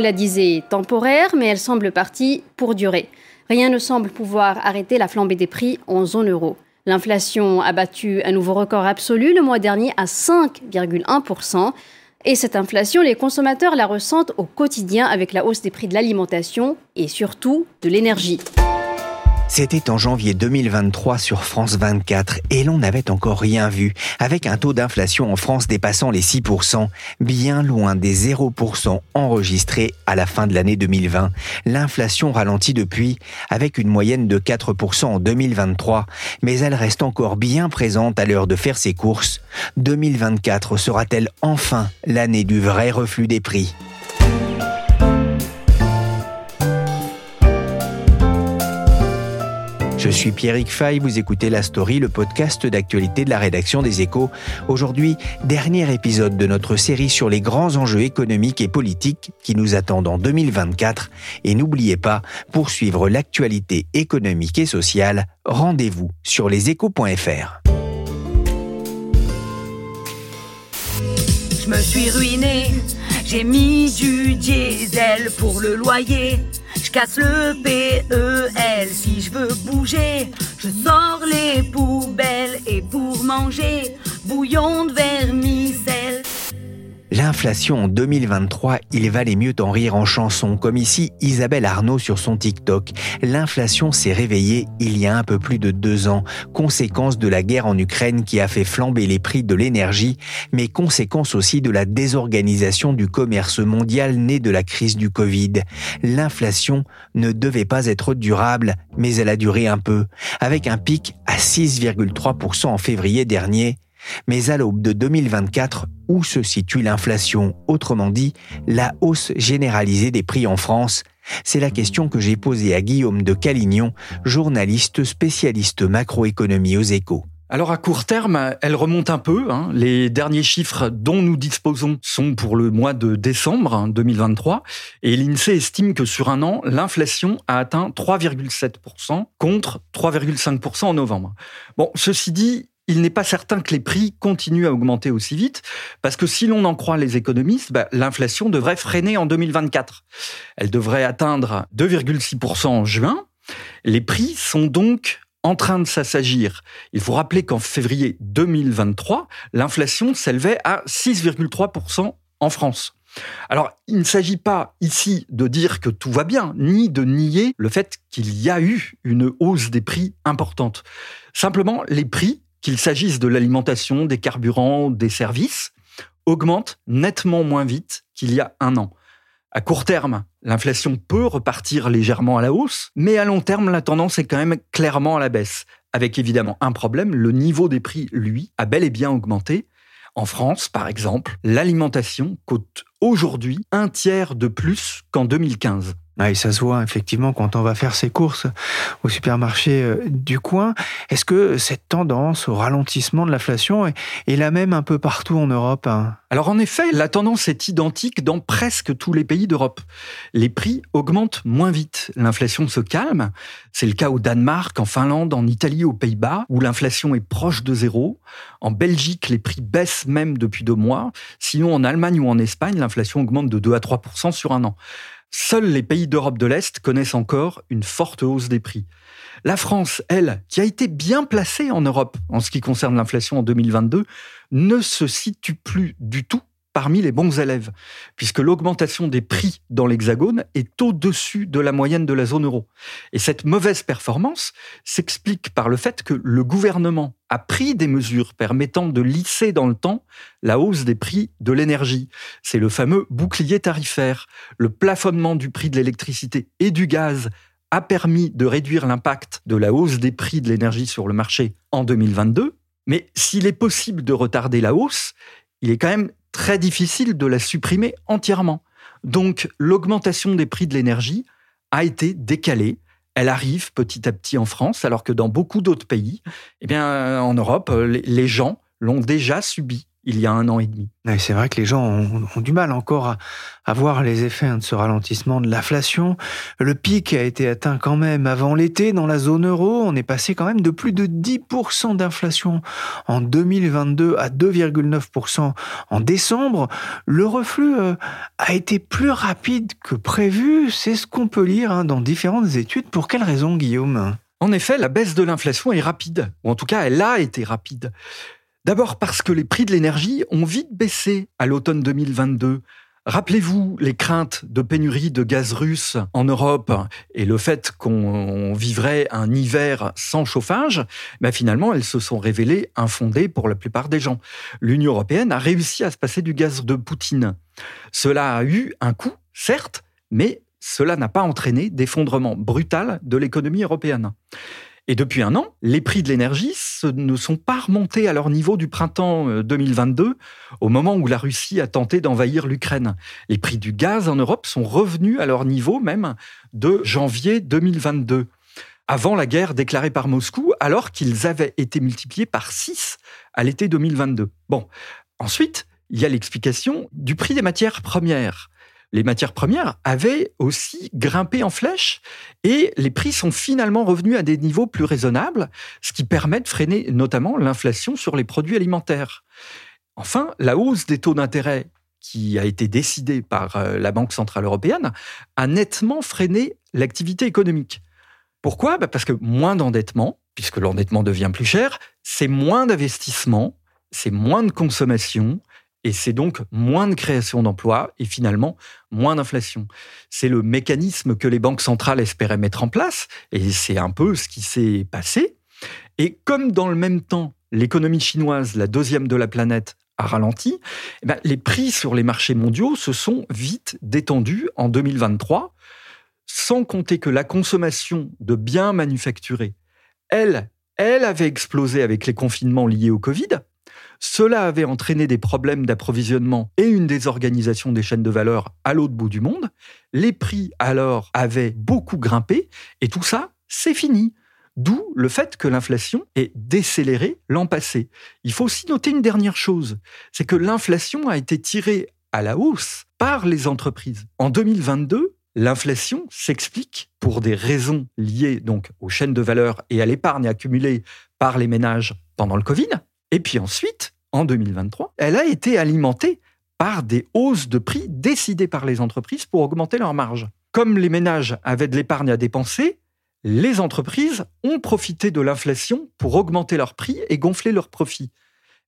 La disait temporaire, mais elle semble partie pour durer. Rien ne semble pouvoir arrêter la flambée des prix en zone euro. L'inflation a battu un nouveau record absolu le mois dernier à 5,1%. Et cette inflation, les consommateurs la ressentent au quotidien avec la hausse des prix de l'alimentation et surtout de l'énergie. C'était en janvier 2023 sur France 24 et l'on n'avait encore rien vu, avec un taux d'inflation en France dépassant les 6%, bien loin des 0% enregistrés à la fin de l'année 2020. L'inflation ralentit depuis, avec une moyenne de 4% en 2023, mais elle reste encore bien présente à l'heure de faire ses courses. 2024 sera-t-elle enfin l'année du vrai reflux des prix? Je suis Pierrick Fay, vous écoutez La Story, le podcast d'actualité de la rédaction des Échos. Aujourd'hui, dernier épisode de notre série sur les grands enjeux économiques et politiques qui nous attendent en 2024. Et n'oubliez pas, pour suivre l'actualité économique et sociale, rendez-vous sur leséchos.fr. Je me suis ruiné, j'ai mis du diesel pour le loyer. Casse le PEL si je veux bouger. Je sors les poubelles et pour manger, bouillon de vermicelle. L'inflation en 2023, il valait mieux t'en rire en chanson, comme ici Isabelle Arnaud sur son TikTok. L'inflation s'est réveillée il y a un peu plus de deux ans, conséquence de la guerre en Ukraine qui a fait flamber les prix de l'énergie, mais conséquence aussi de la désorganisation du commerce mondial né de la crise du Covid. L'inflation ne devait pas être durable, mais elle a duré un peu, avec un pic à 6,3% en février dernier. Mais à l'aube de 2024, où se situe l'inflation? Autrement dit, la hausse généralisée des prix en France C'est la question que j'ai posée à Guillaume de Calignon, journaliste spécialiste macroéconomie aux échos. Alors à court terme, elle remonte un peu. Hein. Les derniers chiffres dont nous disposons sont pour le mois de décembre 2023 et l'INSEE estime que sur un an, l'inflation a atteint 3,7% contre 3,5% en novembre. Bon, ceci dit, il n'est pas certain que les prix continuent à augmenter aussi vite, parce que si l'on en croit les économistes, bah, l'inflation devrait freiner en 2024. Elle devrait atteindre 2,6% en juin. Les prix sont donc en train de s'assagir. Il faut rappeler qu'en février 2023, l'inflation s'élevait à 6,3% en France. Alors, il ne s'agit pas ici de dire que tout va bien, ni de nier le fait qu'il y a eu une hausse des prix importante. Simplement, les prix qu'il s'agisse de l'alimentation, des carburants, des services, augmente nettement moins vite qu'il y a un an. À court terme, l'inflation peut repartir légèrement à la hausse, mais à long terme, la tendance est quand même clairement à la baisse. Avec évidemment un problème, le niveau des prix, lui, a bel et bien augmenté. En France, par exemple, l'alimentation coûte aujourd'hui un tiers de plus qu'en 2015. Ah, et ça se voit effectivement quand on va faire ses courses au supermarché euh, du coin. Est-ce que cette tendance au ralentissement de l'inflation est, la même un peu partout en Europe hein? Alors en effet, la tendance est identique dans presque tous les pays d'Europe. Les prix augmentent moins vite, l'inflation se calme. C'est le cas au Danemark, en Finlande, en Italie, aux Pays-Bas, où l'inflation est proche de zéro. En Belgique, les prix baissent même depuis deux mois. Sinon, en Allemagne ou en Espagne, l'inflation augmente de 2 à 3 sur un an. Seuls les pays d'Europe de l'Est connaissent encore une forte hausse des prix. La France, elle, qui a été bien placée en Europe en ce qui concerne l'inflation en 2022, ne se situe plus du tout parmi les bons élèves, puisque l'augmentation des prix dans l'Hexagone est au-dessus de la moyenne de la zone euro. Et cette mauvaise performance s'explique par le fait que le gouvernement a pris des mesures permettant de lisser dans le temps la hausse des prix de l'énergie. C'est le fameux bouclier tarifaire. Le plafonnement du prix de l'électricité et du gaz a permis de réduire l'impact de la hausse des prix de l'énergie sur le marché en 2022, Mais s'il est possible de retarder la hausse, il est quand même très difficile de la supprimer entièrement. Donc l'augmentation des prix de l'énergie a été décalée. Elle arrive petit à petit en France, alors que dans beaucoup d'autres pays, eh bien, en Europe, les gens l'ont déjà subi il y a un an et demi. C'est vrai que les gens ont, du mal encore à, voir les effets hein, de ce ralentissement de l'inflation. Le pic a été atteint quand même avant l'été dans la zone euro. On est passé quand même de plus de 10% d'inflation en 2022 à 2,9% en décembre. Le reflux euh, a été plus rapide que prévu. C'est ce qu'on peut lire hein, dans différentes études. Pour quelle raison, Guillaume? En effet, la baisse de l'inflation est rapide, ou en tout cas, elle a été rapide. D'abord parce que les prix de l'énergie ont vite baissé à l'automne 2022. Rappelez-vous les craintes de pénurie de gaz russe en Europe et le fait qu'on vivrait un hiver sans chauffage, ben finalement elles se sont révélées infondées pour la plupart des gens. L'Union européenne a réussi à se passer du gaz de Poutine. Cela a eu un coût, certes, mais cela n'a pas entraîné d'effondrement brutal de l'économie européenne. Et depuis un an, les prix de l'énergie ne sont pas remontés à leur niveau du printemps 2022, euh, au moment où la Russie a tenté d'envahir l'Ukraine. Les prix du gaz en Europe sont revenus à leur niveau même de janvier 2022 avant la guerre déclarée par Moscou, alors qu'ils avaient été multipliés par 6 à l'été 2022. Bon, ensuite, il y a l'explication du prix des matières premières les matières premières avaient aussi grimpé en flèche et les prix sont finalement revenus à des niveaux plus raisonnables, ce qui permet de freiner notamment l'inflation sur les produits alimentaires. Enfin, la hausse des taux d'intérêt qui a été décidée par euh, la Banque centrale européenne a nettement freiné l'activité économique. Pourquoi? Bah, Parce que moins d'endettement, puisque l'endettement devient plus cher, c'est moins d'investissement, c'est moins de consommation, et c'est donc moins de création d'emplois et finalement moins d'inflation. C'est le mécanisme que les banques centrales espéraient mettre en place et c'est un peu ce qui s'est passé. Et comme dans le même temps, l'économie chinoise, la deuxième de la planète, a ralenti, eh ben, les prix sur les marchés mondiaux se sont vite détendus en 2023, sans compter que la consommation de biens manufacturés, elle, elle avait explosé avec les confinements liés au Covid. Cela avait entraîné des problèmes d'approvisionnement et une désorganisation des chaînes de valeur à l'autre bout du monde. Les prix alors avaient beaucoup grimpé et tout ça, c'est fini. D'où le fait que l'inflation est décélérée l'an passé. Il faut aussi noter une dernière chose, c'est que l'inflation a été tirée à la hausse par les entreprises. En 2022, L'inflation s'explique pour des raisons liées donc aux chaînes de valeur et à l'épargne accumulée par les ménages pendant le Covid, et puis ensuite, en 2023, elle a été alimentée par des hausses de prix décidées par les entreprises pour augmenter leurs marges. Comme les ménages avaient de l'épargne à dépenser, les entreprises ont profité de l'inflation pour augmenter leurs prix et gonfler leurs profits.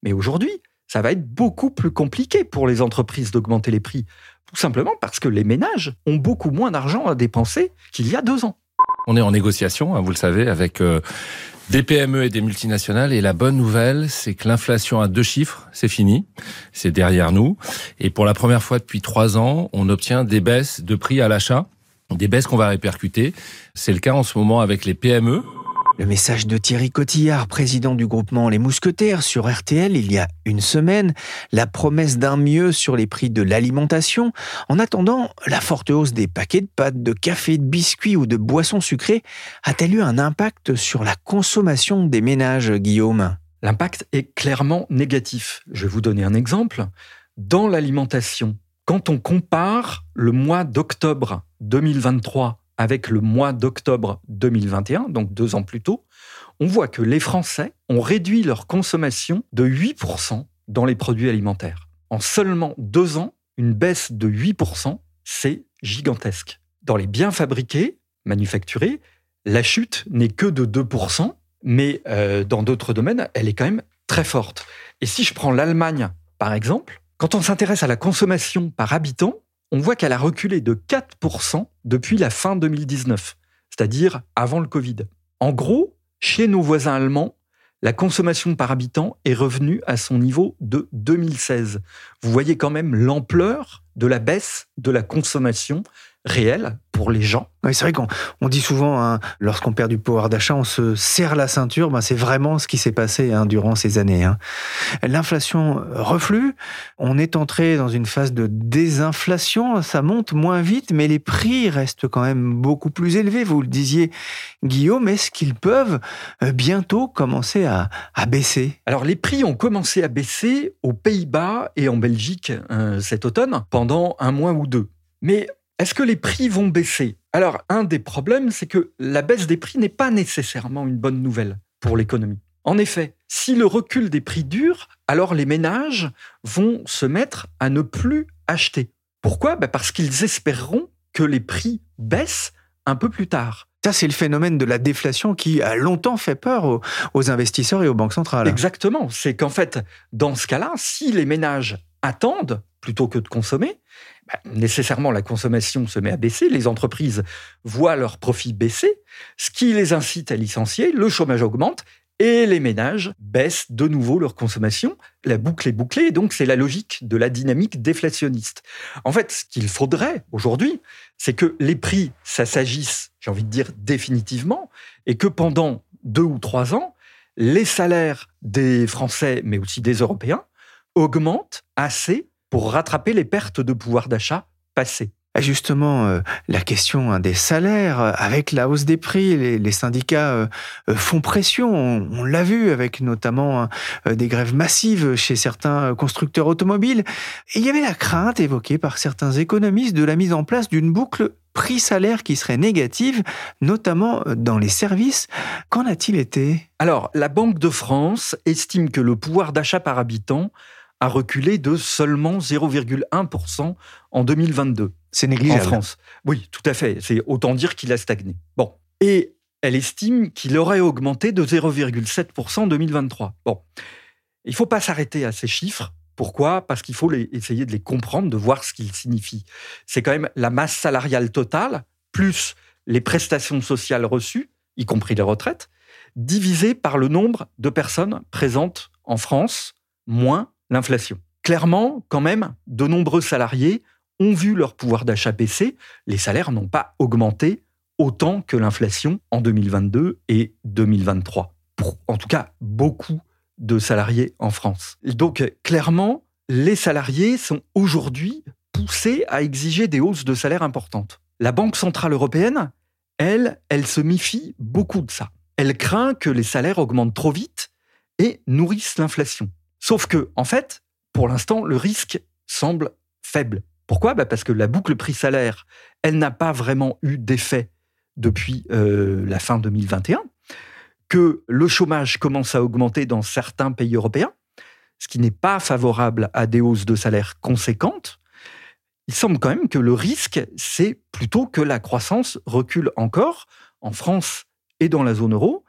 Mais aujourd'hui, ça va être beaucoup plus compliqué pour les entreprises d'augmenter les prix, tout simplement parce que les ménages ont beaucoup moins d'argent à dépenser qu'il y a deux ans. On est en négociation, hein, vous le savez, avec euh, des PME et des multinationales. Et la bonne nouvelle, c'est que l'inflation à deux chiffres, c'est fini, c'est derrière nous. Et pour la première fois depuis trois ans, on obtient des baisses de prix à l'achat, des baisses qu'on va répercuter. C'est le cas en ce moment avec les PME. Le message de Thierry Cotillard, président du groupement Les Mousquetaires sur RTL il y a une semaine, la promesse d'un mieux sur les prix de l'alimentation. En attendant, la forte hausse des paquets de pâtes, de café, de biscuits ou de boissons sucrées a-t-elle eu un impact sur la consommation des ménages, Guillaume? L'impact est clairement négatif. Je vais vous donner un exemple. Dans l'alimentation, quand on compare le mois d'octobre 2023 avec le mois d'octobre 2021, donc deux ans plus tôt, on voit que les Français ont réduit leur consommation de 8% dans les produits alimentaires. En seulement deux ans, une baisse de 8%, c'est gigantesque. Dans les biens fabriqués, manufacturés, la chute n'est que de 2%, mais euh, dans d'autres domaines, elle est quand même très forte. Et si je prends l'Allemagne, par exemple, quand on s'intéresse à la consommation par habitant, on voit qu'elle a reculé de 4% depuis la fin 2019, c'est-à-dire avant le Covid. En gros, chez nos voisins allemands, la consommation par habitant est revenue à son niveau de 2016. Vous voyez quand même l'ampleur de la baisse de la consommation réel pour les gens. Oui, c'est vrai qu'on on dit souvent, hein, lorsqu'on perd du pouvoir d'achat, on se serre la ceinture. Ben, c'est vraiment ce qui s'est passé hein, durant ces années. Hein. L'inflation reflue. On est entré dans une phase de désinflation. Ça monte moins vite, mais les prix restent quand même beaucoup plus élevés. Vous le disiez, Guillaume, est-ce qu'ils peuvent euh, bientôt commencer à, à, baisser? Alors, les prix ont commencé à baisser aux Pays-Bas et en Belgique euh, cet automne pendant un mois ou deux. Mais est-ce que les prix vont baisser? Alors, un des problèmes, c'est que la baisse des prix n'est pas nécessairement une bonne nouvelle pour l'économie. En effet, si le recul des prix dure, alors les ménages vont se mettre à ne plus acheter. Pourquoi? Ben, Parce qu'ils espéreront que les prix baissent un peu plus tard. Ça, c'est le phénomène de la déflation qui a longtemps fait peur aux, investisseurs et aux banques centrales. Exactement. C'est qu'en fait, dans ce cas-là, si les ménages attendent plutôt que de consommer, bah, nécessairement la consommation se met à baisser, les entreprises voient leurs profits baisser, ce qui les incite à licencier, le chômage augmente et les ménages baissent de nouveau leur consommation. La boucle est bouclée, donc c'est la logique de la dynamique déflationniste. En fait, ce qu'il faudrait aujourd'hui, c'est que les prix, ça s'agisse, j'ai envie de dire définitivement, et que pendant deux ou trois ans, les salaires des Français, mais aussi des Européens, augmentent assez pour rattraper les pertes de pouvoir d'achat passées. Justement, euh, la question hein, des salaires, euh, avec la hausse des prix, les, syndicats euh, font pression. On, l'a vu avec notamment hein, des grèves massives chez certains constructeurs automobiles. Et il y avait la crainte évoquée par certains économistes de la mise en place d'une boucle prix-salaire qui serait négative, notamment dans les services. Qu'en a-t-il été? Alors, la Banque de France estime que le pouvoir d'achat par habitant a reculé de seulement 0,1% en 2022. C'est négligeable. En France. Oui, tout à fait. C'est autant dire qu'il a stagné. Bon. Et elle estime qu'il aurait augmenté de 0,7% en 2023. Bon. Il ne faut pas s'arrêter à ces chiffres. Pourquoi? Parce qu'il faut essayer de les comprendre, de voir ce qu'ils signifient. C'est quand même la masse salariale totale, plus les prestations sociales reçues, y compris les retraites, divisé par le nombre de personnes présentes en France, moins l'inflation. Clairement, quand même, de nombreux salariés ont vu leur pouvoir d'achat baisser. Les salaires n'ont pas augmenté autant que l'inflation en 2022 et 2023. Pour, en tout cas, beaucoup de salariés en France. Donc, clairement, les salariés sont aujourd'hui poussés à exiger des hausses de salaire importantes. La Banque Centrale Européenne, elle, elle se méfie beaucoup de ça. Elle craint que les salaires augmentent trop vite et nourrissent l'inflation. Sauf que, en fait, pour l'instant, le risque semble faible. Pourquoi? Bah, Parce que la boucle prix-salaire, elle n'a pas vraiment eu d'effet depuis euh, la fin 2021, que le chômage commence à augmenter dans certains pays européens, ce qui n'est pas favorable à des hausses de salaire conséquentes. Il semble quand même que le risque, c'est plutôt que la croissance recule encore en France et dans la zone euro.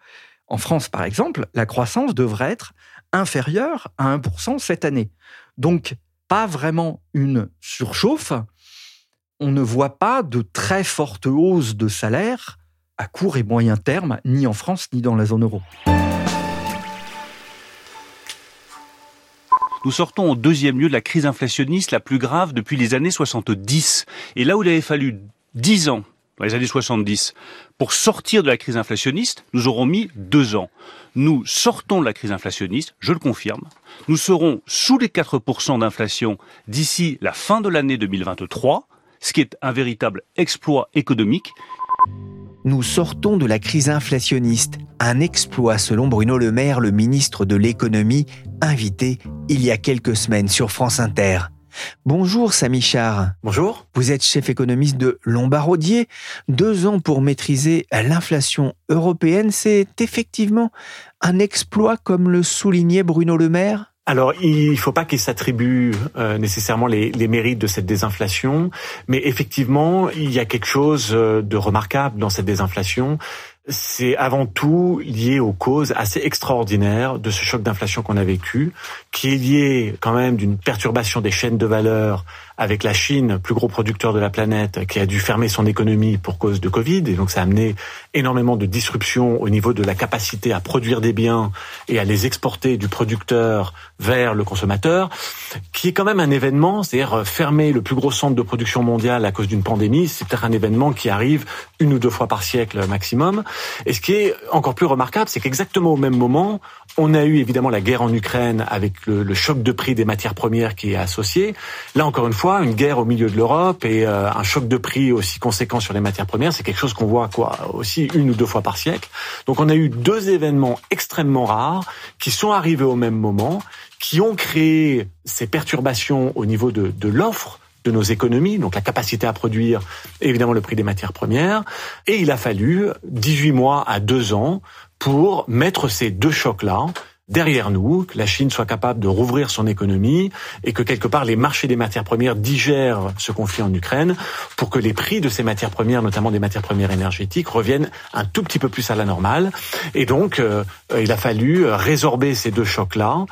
En France, par exemple, la croissance devrait être inférieure à 1% cette année. Donc, pas vraiment une surchauffe. On ne voit pas de très forte hausse de salaire à court et moyen terme, ni en France, ni dans la zone euro. Nous sortons au deuxième lieu de la crise inflationniste la plus grave depuis les années 70. Et là où il avait fallu 10 ans dans les années 70. Pour sortir de la crise inflationniste, nous aurons mis deux ans. Nous sortons de la crise inflationniste, je le confirme. Nous serons sous les 4% d'inflation d'ici la fin de l'année 2023, ce qui est un véritable exploit économique. Nous sortons de la crise inflationniste, un exploit selon Bruno Le Maire, le ministre de l'économie, invité il y a quelques semaines sur France Inter. Bonjour Samy Char. Bonjour. Vous êtes chef économiste de Lombardier. Deux ans pour maîtriser l'inflation européenne, c'est effectivement un exploit comme le soulignait Bruno Le Maire alors, il ne faut pas qu'il s'attribue euh, nécessairement les, les, mérites de cette désinflation, mais effectivement, il y a quelque chose euh, de remarquable dans cette désinflation. C'est avant tout lié aux causes assez extraordinaires de ce choc d'inflation qu'on a vécu, qui est lié quand même d'une perturbation des chaînes de valeur avec la Chine, plus gros producteur de la planète, qui a dû fermer son économie pour cause de Covid, et donc ça a amené énormément de disruptions au niveau de la capacité à produire des biens et à les exporter du producteur vers le consommateur, qui est quand même un événement, c'est-à-dire fermer le plus gros centre de production mondiale à cause d'une pandémie, c'est peut-être un événement qui arrive une ou deux fois par siècle maximum. Et ce qui est encore plus remarquable, c'est qu'exactement au même moment, on a eu évidemment la guerre en Ukraine avec le, le choc de prix des matières premières qui est associé. Là encore une fois, une guerre au milieu de l'Europe et euh, un choc de prix aussi conséquent sur les matières premières, c'est quelque chose qu'on voit quoi aussi une ou deux fois par siècle. Donc on a eu deux événements extrêmement rares qui sont arrivés au même moment, qui ont créé ces perturbations au niveau de, de l'offre de nos économies, donc la capacité à produire, et évidemment le prix des matières premières. Et il a fallu 18 mois à 2 ans pour mettre ces deux chocs-là derrière nous, que la Chine soit capable de rouvrir son économie et que quelque part les marchés des matières premières digèrent ce conflit en Ukraine pour que les prix de ces matières premières, notamment des matières premières énergétiques, reviennent un tout petit peu plus à la normale. Et donc, euh, il a fallu résorber ces deux chocs-là.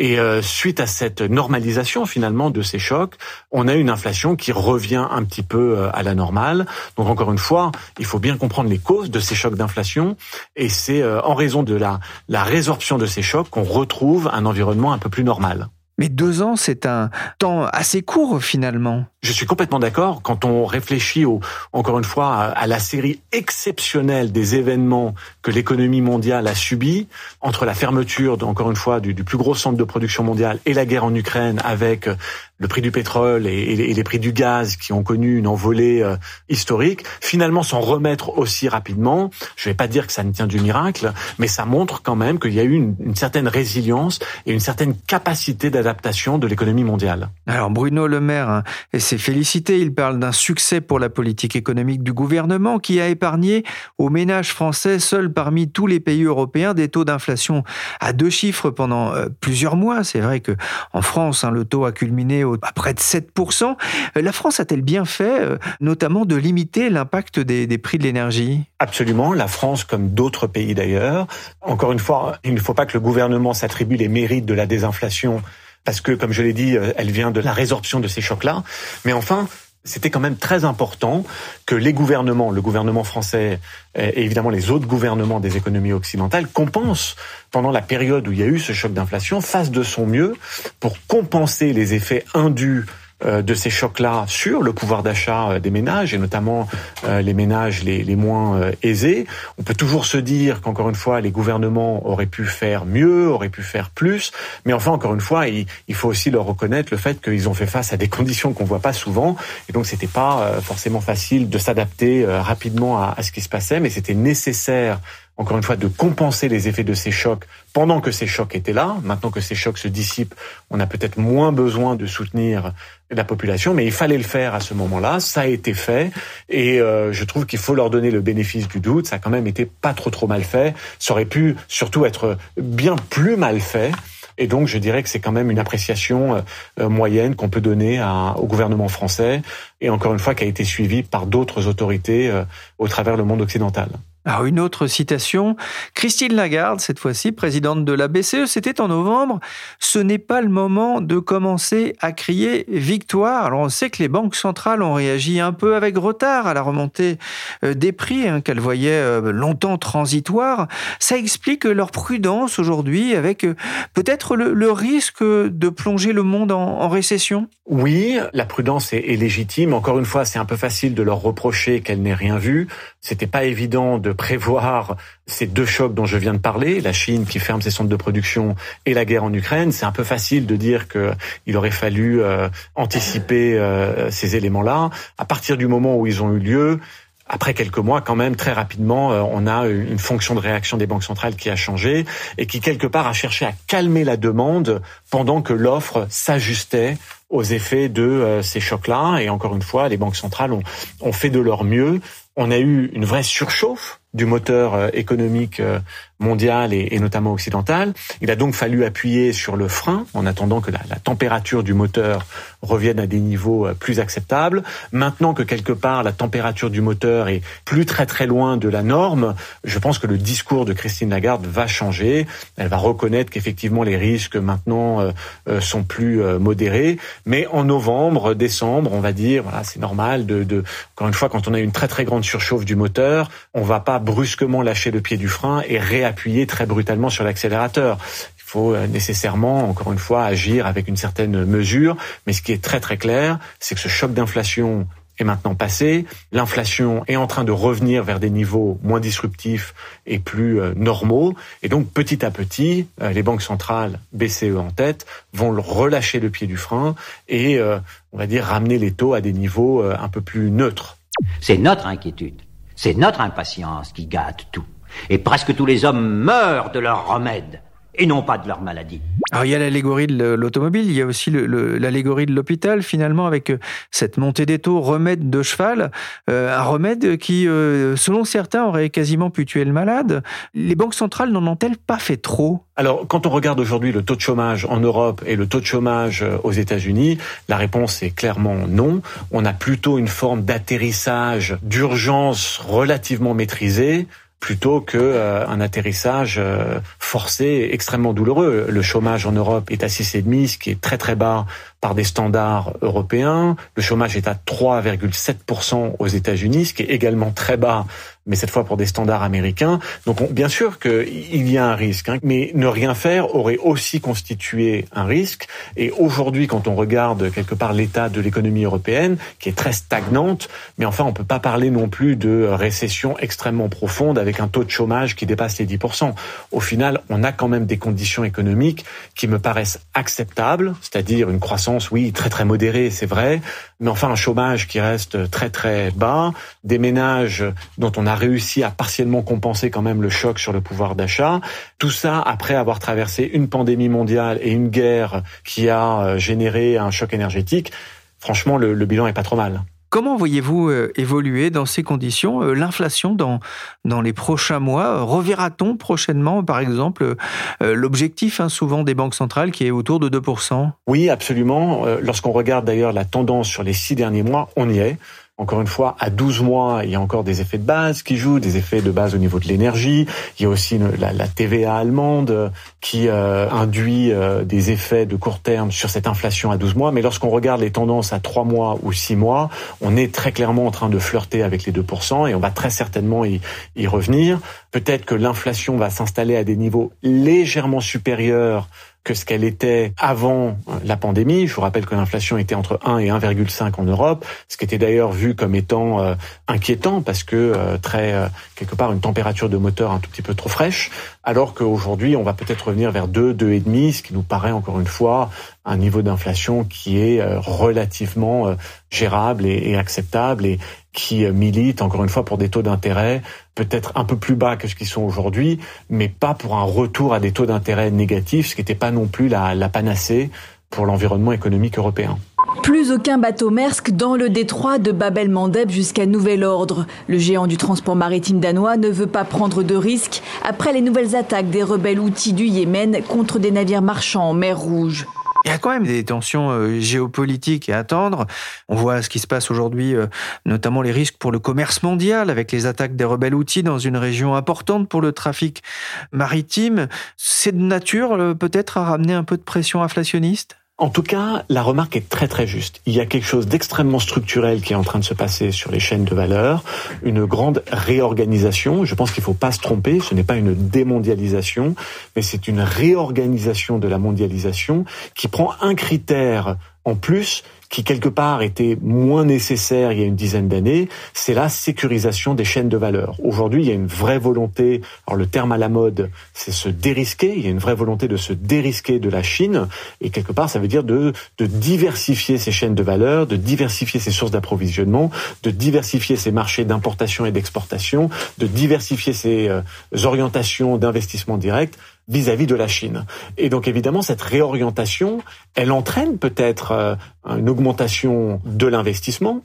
Et euh, suite à cette normalisation finalement de ces chocs, on a une inflation qui revient un petit peu euh, à la normale. Donc encore une fois, il faut bien comprendre les causes de ces chocs d'inflation. Et c'est en raison de la résorption de ces chocs qu'on retrouve un environnement un peu plus normal. Mais deux ans, c'est un temps assez court finalement. Je suis complètement d'accord. Quand on réfléchit, au, encore une fois, à, la série exceptionnelle des événements que l'économie mondiale a subi, entre la fermeture, encore une fois, du, du, plus gros centre de production mondiale et la guerre en Ukraine, avec le prix du pétrole et, les, prix du gaz qui ont connu une envolée euh, historique, finalement s'en remettre aussi rapidement. Je ne vais pas dire que ça ne tient du miracle, mais ça montre quand même qu'il y a eu une, certaine résilience et une certaine capacité d'adaptation de l'économie mondiale. Alors Bruno Le Maire hein, s'est félicité. Il parle d'un succès pour la politique économique du gouvernement qui a épargné aux ménages français seuls parmi tous les pays européens des taux d'inflation à deux chiffres pendant euh, plusieurs mois. C'est vrai que en France, hein, le taux a culminé à près de 7%. Euh, la France a-t-elle bien fait, euh, notamment, de limiter l'impact des, des prix de l'énergie? Absolument. La France, comme d'autres pays d'ailleurs. Encore une fois, il ne faut pas que le gouvernement s'attribue les mérites de la désinflation parce que, comme je l'ai dit, euh, elle vient de la résorption de ces chocs-là. Mais enfin, c'était quand même très important que les gouvernements, le gouvernement français et évidemment les autres gouvernements des économies occidentales compensent pendant la période où il y a eu ce choc d'inflation, fassent de son mieux pour compenser les effets indus de ces chocs-là sur le pouvoir d'achat euh, des ménages et notamment euh, les ménages les, les moins aisés. On peut toujours se dire qu'encore une fois, les gouvernements auraient pu faire mieux, auraient pu faire plus, mais enfin, encore une fois, il, il faut aussi leur reconnaître le fait qu'ils ont fait face à des conditions qu'on voit pas souvent, et donc c'était pas forcément facile de s'adapter rapidement à ce qui se passait, mais c'était nécessaire encore une fois, de compenser les effets de ces chocs pendant que ces chocs étaient là. Maintenant que ces chocs se dissipent, on a peut-être moins besoin de soutenir la population, mais il fallait le faire à ce moment-là. Ça a été fait, et euh, je trouve qu'il faut leur donner le bénéfice du doute. Ça a quand même été pas trop trop mal fait. Ça aurait pu surtout être bien plus mal fait. Et donc, je dirais que c'est quand même une appréciation euh, moyenne qu'on peut donner à, au gouvernement français, et encore une fois, qui a été suivie par d'autres autorités euh, au travers le monde occidental. Alors une autre citation, Christine Lagarde, cette fois-ci présidente de la BCE, c'était en novembre, ce n'est pas le moment de commencer à crier victoire. Alors on sait que les banques centrales ont réagi un peu avec retard à la remontée euh, des prix hein, qu'elles voyaient euh, longtemps transitoires. Ça explique leur prudence aujourd'hui avec euh, peut-être le, risque de plonger le monde en, récession Oui, la prudence est, légitime. Encore une fois, c'est un peu facile de leur reprocher qu'elle n'ait rien vu. C'était pas évident de prévoir ces deux chocs dont je viens de parler, la Chine qui ferme ses centres de production et la guerre en Ukraine. C'est un peu facile de dire qu'il aurait fallu euh, anticiper euh, ces éléments-là. À partir du moment où ils ont eu lieu, après quelques mois, quand même, très rapidement, euh, on a une fonction de réaction des banques centrales qui a changé et qui, quelque part, a cherché à calmer la demande pendant que l'offre s'ajustait aux effets de ces chocs-là. Et encore une fois, les banques centrales ont, ont fait de leur mieux. On a eu une vraie surchauffe du moteur euh, économique euh, mondiale et, notamment occidentale. Il a donc fallu appuyer sur le frein en attendant que la, la, température du moteur revienne à des niveaux euh, plus acceptables. Maintenant que quelque part la température du moteur est plus très très loin de la norme, je pense que le discours de Christine Lagarde va changer. Elle va reconnaître qu'effectivement les risques maintenant euh, euh, sont plus modérés. Mais en novembre, décembre, on va dire, voilà, c'est normal de, de, encore une fois, quand on a une très très grande surchauffe du moteur, on va pas brusquement lâcher le pied du frein et réappuyer très brutalement sur l'accélérateur. Il faut euh, nécessairement, encore une fois, agir avec une certaine mesure. Mais ce qui est très très clair, c'est que ce choc d'inflation est maintenant passé. L'inflation est en train de revenir vers des niveaux moins disruptifs et plus euh, normaux. Et donc, petit à petit, euh, les banques centrales, BCE en tête, vont relâcher le pied du frein et, on va dire, ramener les taux à des niveaux un peu plus neutres. C'est notre inquiétude. C'est notre impatience qui gâte tout. Et presque tous les hommes meurent de leur remède et non pas de leur maladie. Alors il y a l'allégorie de l'automobile, il y a aussi l'allégorie de l'hôpital finalement avec euh, cette montée des taux, remède de cheval, euh, un remède qui, euh, selon certains, aurait quasiment pu tuer le malade. Les banques centrales n'en ont-elles pas fait trop? Alors quand on regarde aujourd'hui le taux de chômage en Europe et le taux de chômage aux États-Unis, la réponse est clairement non. On a plutôt une forme d'atterrissage d'urgence relativement maîtrisée plutôt que euh, un atterrissage euh, forcé extrêmement douloureux. Le chômage en Europe est à 6,5, ce qui est très très bas par des standards européens. Le chômage est à 3,7% aux États-Unis, ce qui est également très bas mais cette fois pour des standards américains. Donc bien sûr qu'il y a un risque, hein, mais ne rien faire aurait aussi constitué un risque. Et aujourd'hui, quand on regarde quelque part l'état de l'économie européenne, qui est très stagnante, mais enfin on peut pas parler non plus de récession extrêmement profonde avec un taux de chômage qui dépasse les 10%. Au final, on a quand même des conditions économiques qui me paraissent acceptables, c'est-à-dire une croissance, oui, très très modérée, c'est vrai, mais enfin un chômage qui reste très très bas, des ménages dont on a réussi à partiellement compenser quand même le choc sur le pouvoir d'achat. Tout ça après avoir traversé une pandémie mondiale et une guerre qui a euh, généré un choc énergétique. Franchement, le, bilan est pas trop mal. Comment voyez-vous euh, évoluer dans ces conditions euh, l'inflation dans, dans les prochains mois? Reverra-t-on prochainement, par exemple, l'objectif hein, souvent des banques centrales qui est autour de 2% Oui, absolument. Lorsqu'on regarde d'ailleurs la tendance sur les six derniers mois, on y est. Encore une fois, à 12 mois, il y a encore des effets de base qui jouent, des effets de base au niveau de l'énergie. Il y a aussi la, TVA allemande qui euh, induit euh, des effets de court terme sur cette inflation à 12 mois. Mais lorsqu'on regarde les tendances à 3 mois ou 6 mois, on est très clairement en train de flirter avec les 2% et on va très certainement y, y revenir. Peut-être que l'inflation va s'installer à des niveaux légèrement supérieurs que ce qu'elle était avant euh, la pandémie. Je vous rappelle que l'inflation était entre 1 et 1,5 en Europe, ce qui était d'ailleurs vu comme étant euh, inquiétant parce que euh, très quelque part une température de moteur un tout petit peu trop fraîche, alors qu'aujourd'hui on va peut-être revenir vers 2, 2,5, ce qui nous paraît encore une fois un niveau d'inflation qui est relativement gérable et, acceptable et qui milite encore une fois pour des taux d'intérêt peut-être un peu plus bas que ce qu'ils sont aujourd'hui, mais pas pour un retour à des taux d'intérêt négatifs, ce qui n'était pas non plus la, la panacée pour l'environnement économique européen. Plus aucun bateau Maersk dans le détroit de Babel-Mandeb jusqu'à nouvel ordre. Le géant du transport maritime danois ne veut pas prendre de risques après les nouvelles attaques des rebelles outils du Yémen contre des navires marchands en mer Rouge. Il y a quand même des tensions euh, géopolitiques à attendre. On voit ce qui se passe aujourd'hui, euh, notamment les risques pour le commerce mondial avec les attaques des rebelles outils dans une région importante pour le trafic maritime. C'est de nature euh, peut-être à ramener un peu de pression inflationniste? En tout cas, la remarque est très très juste. Il y a quelque chose d'extrêmement structurel qui est en train de se passer sur les chaînes de valeur, une grande réorganisation. Je pense qu'il ne faut pas se tromper, ce n'est pas une démondialisation, mais c'est une réorganisation de la mondialisation qui prend un critère en plus qui quelque part était moins nécessaire il y a une dizaine d'années, c'est la sécurisation des chaînes de valeur. Aujourd'hui, il y a une vraie volonté, alors le terme à la mode, c'est se dérisquer, il y a une vraie volonté de se dérisquer de la Chine, et quelque part, ça veut dire de, de diversifier ces chaînes de valeur, de diversifier ses sources d'approvisionnement, de diversifier ses marchés d'importation et d'exportation, de diversifier ses euh, orientations d'investissement direct vis-à-vis de la Chine. Et donc évidemment, cette réorientation, elle entraîne peut-être euh, une augmentation de l'investissement.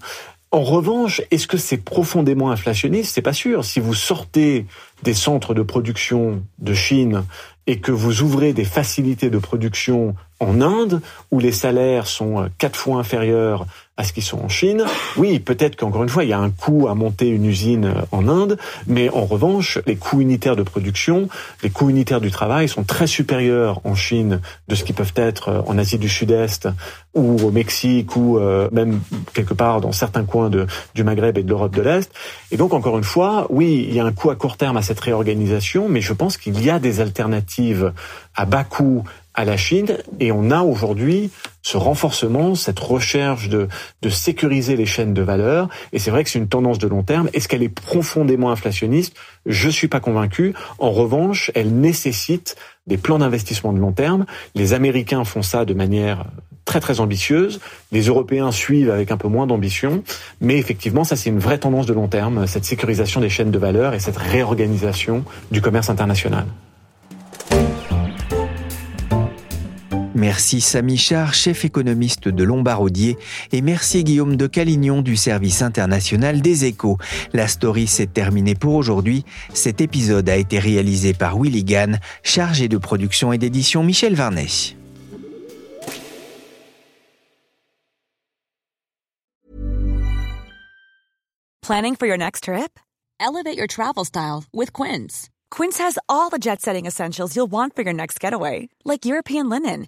En revanche, est-ce que c'est profondément inflationniste? C'est pas sûr. Si vous sortez des centres de production de Chine et que vous ouvrez des facilités de production en Inde, où les salaires sont euh, quatre fois inférieurs à ce qu'ils sont en Chine, oui, peut-être qu'encore une fois, il y a un coût à monter une usine euh, en Inde, mais en revanche, les coûts unitaires de production, les coûts unitaires du travail sont très supérieurs en Chine de ce qui peuvent être euh, en Asie du Sud-Est ou au Mexique ou même quelque part dans certains coins de, du Maghreb et de l'Europe de l'Est. Et donc, encore une fois, oui, il y a un coût à court terme à cette réorganisation, mais je pense qu'il y a des alternatives à bas coût à la Chine et on a aujourd'hui ce renforcement, cette recherche de, de sécuriser les chaînes de valeur et c'est vrai que c'est une tendance de long terme. Est-ce qu'elle est profondément inflationniste? Je suis pas convaincu. En revanche, elle nécessite des plans d'investissement de long terme. Les Américains font ça de manière très très ambitieuse. Les Européens suivent avec un peu moins d'ambition, mais effectivement, ça c'est une vraie tendance de long terme, cette sécurisation des chaînes de valeur et cette réorganisation du commerce international. Merci Samy Char, chef économiste de Lombardier, et merci Guillaume de Calignon du service international des échos. La story s'est terminée pour aujourd'hui. Cet épisode a été réalisé par Willy Gann, chargé de production et d'édition Michel Varnet. Planning for your next trip? Elevate your travel style with Quince. Quince has all the jet setting essentials you'll want for your next getaway, like European linen